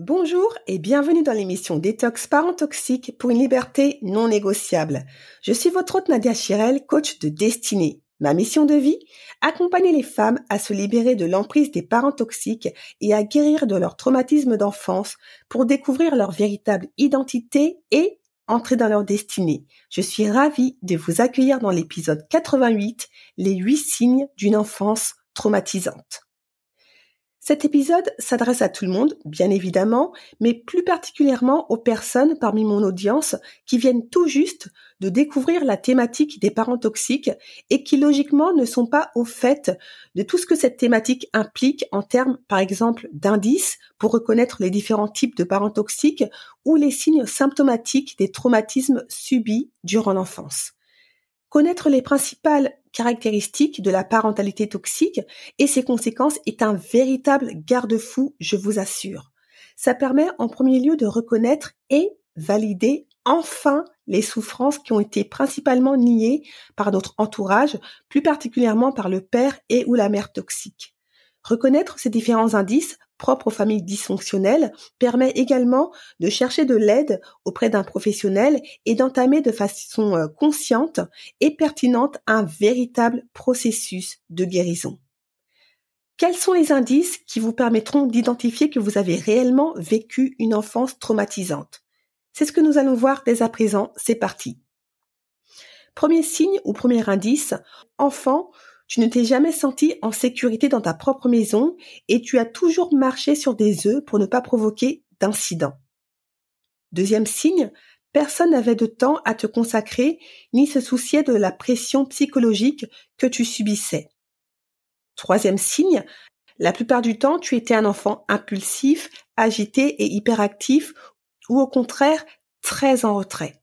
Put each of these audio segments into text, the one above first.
Bonjour et bienvenue dans l'émission Détox Parents Toxiques pour une liberté non négociable. Je suis votre hôte Nadia Chirel, coach de destinée. Ma mission de vie Accompagner les femmes à se libérer de l'emprise des parents toxiques et à guérir de leur traumatisme d'enfance pour découvrir leur véritable identité et entrer dans leur destinée. Je suis ravie de vous accueillir dans l'épisode 88, les huit signes d'une enfance traumatisante. Cet épisode s'adresse à tout le monde, bien évidemment, mais plus particulièrement aux personnes parmi mon audience qui viennent tout juste de découvrir la thématique des parents toxiques et qui logiquement ne sont pas au fait de tout ce que cette thématique implique en termes, par exemple, d'indices pour reconnaître les différents types de parents toxiques ou les signes symptomatiques des traumatismes subis durant l'enfance. Connaître les principales caractéristiques de la parentalité toxique et ses conséquences est un véritable garde-fou, je vous assure. Ça permet en premier lieu de reconnaître et valider enfin les souffrances qui ont été principalement niées par notre entourage, plus particulièrement par le père et ou la mère toxique. Reconnaître ces différents indices propre aux familles dysfonctionnelles permet également de chercher de l'aide auprès d'un professionnel et d'entamer de façon euh, consciente et pertinente un véritable processus de guérison. Quels sont les indices qui vous permettront d'identifier que vous avez réellement vécu une enfance traumatisante? C'est ce que nous allons voir dès à présent, c'est parti. Premier signe ou premier indice, enfant, tu ne t'es jamais senti en sécurité dans ta propre maison et tu as toujours marché sur des œufs pour ne pas provoquer d'incidents. Deuxième signe, personne n'avait de temps à te consacrer ni se souciait de la pression psychologique que tu subissais. Troisième signe, la plupart du temps, tu étais un enfant impulsif, agité et hyperactif ou au contraire très en retrait.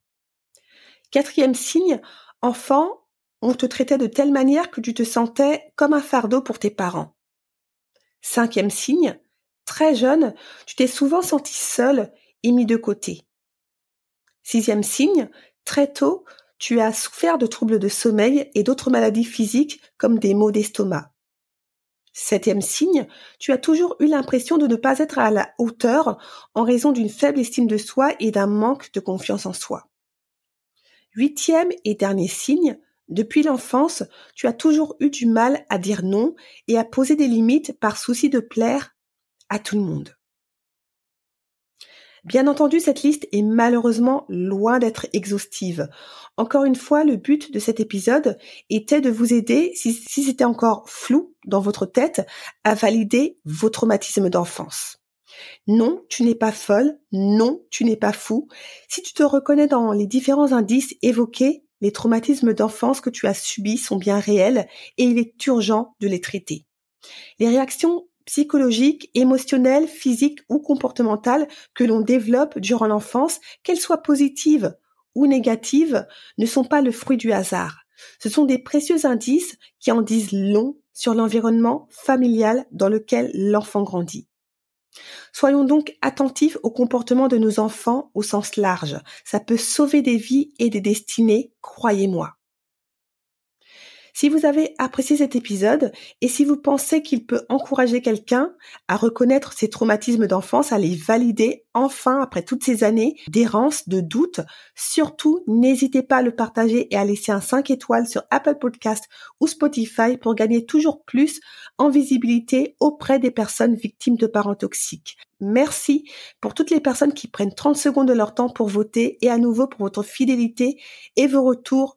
Quatrième signe, enfant, on te traitait de telle manière que tu te sentais comme un fardeau pour tes parents. Cinquième signe, très jeune, tu t'es souvent senti seul et mis de côté. Sixième signe, très tôt, tu as souffert de troubles de sommeil et d'autres maladies physiques comme des maux d'estomac. Septième signe, tu as toujours eu l'impression de ne pas être à la hauteur en raison d'une faible estime de soi et d'un manque de confiance en soi. Huitième et dernier signe, depuis l'enfance, tu as toujours eu du mal à dire non et à poser des limites par souci de plaire à tout le monde. Bien entendu, cette liste est malheureusement loin d'être exhaustive. Encore une fois, le but de cet épisode était de vous aider, si, c'était encore flou dans votre tête, à valider vos traumatismes d'enfance. Non, tu n'es pas folle, non, tu n'es pas fou. Si tu te reconnais dans les différents indices évoqués, les traumatismes d'enfance que tu as subis sont bien réels et il est urgent de les traiter. Les réactions psychologiques, émotionnelles, physiques ou comportementales que l'on développe durant l'enfance, qu'elles soient positives ou négatives, ne sont pas le fruit du hasard. Ce sont des précieux indices qui en disent long sur l'environnement familial dans lequel l'enfant grandit. Soyons donc attentifs au comportement de nos enfants au sens large. Ça peut sauver des vies et des destinées, croyez-moi. Si vous avez apprécié cet épisode et si vous pensez qu'il peut encourager quelqu'un à reconnaître ses traumatismes d'enfance, à les valider enfin après toutes ces années d'errance, de doute, surtout n'hésitez pas à le partager et à laisser un 5 étoiles sur Apple Podcast ou Spotify pour gagner toujours plus en visibilité auprès des personnes victimes de parents toxiques. Merci pour toutes les personnes qui prennent 30 secondes de leur temps pour voter et à nouveau pour votre fidélité et vos retours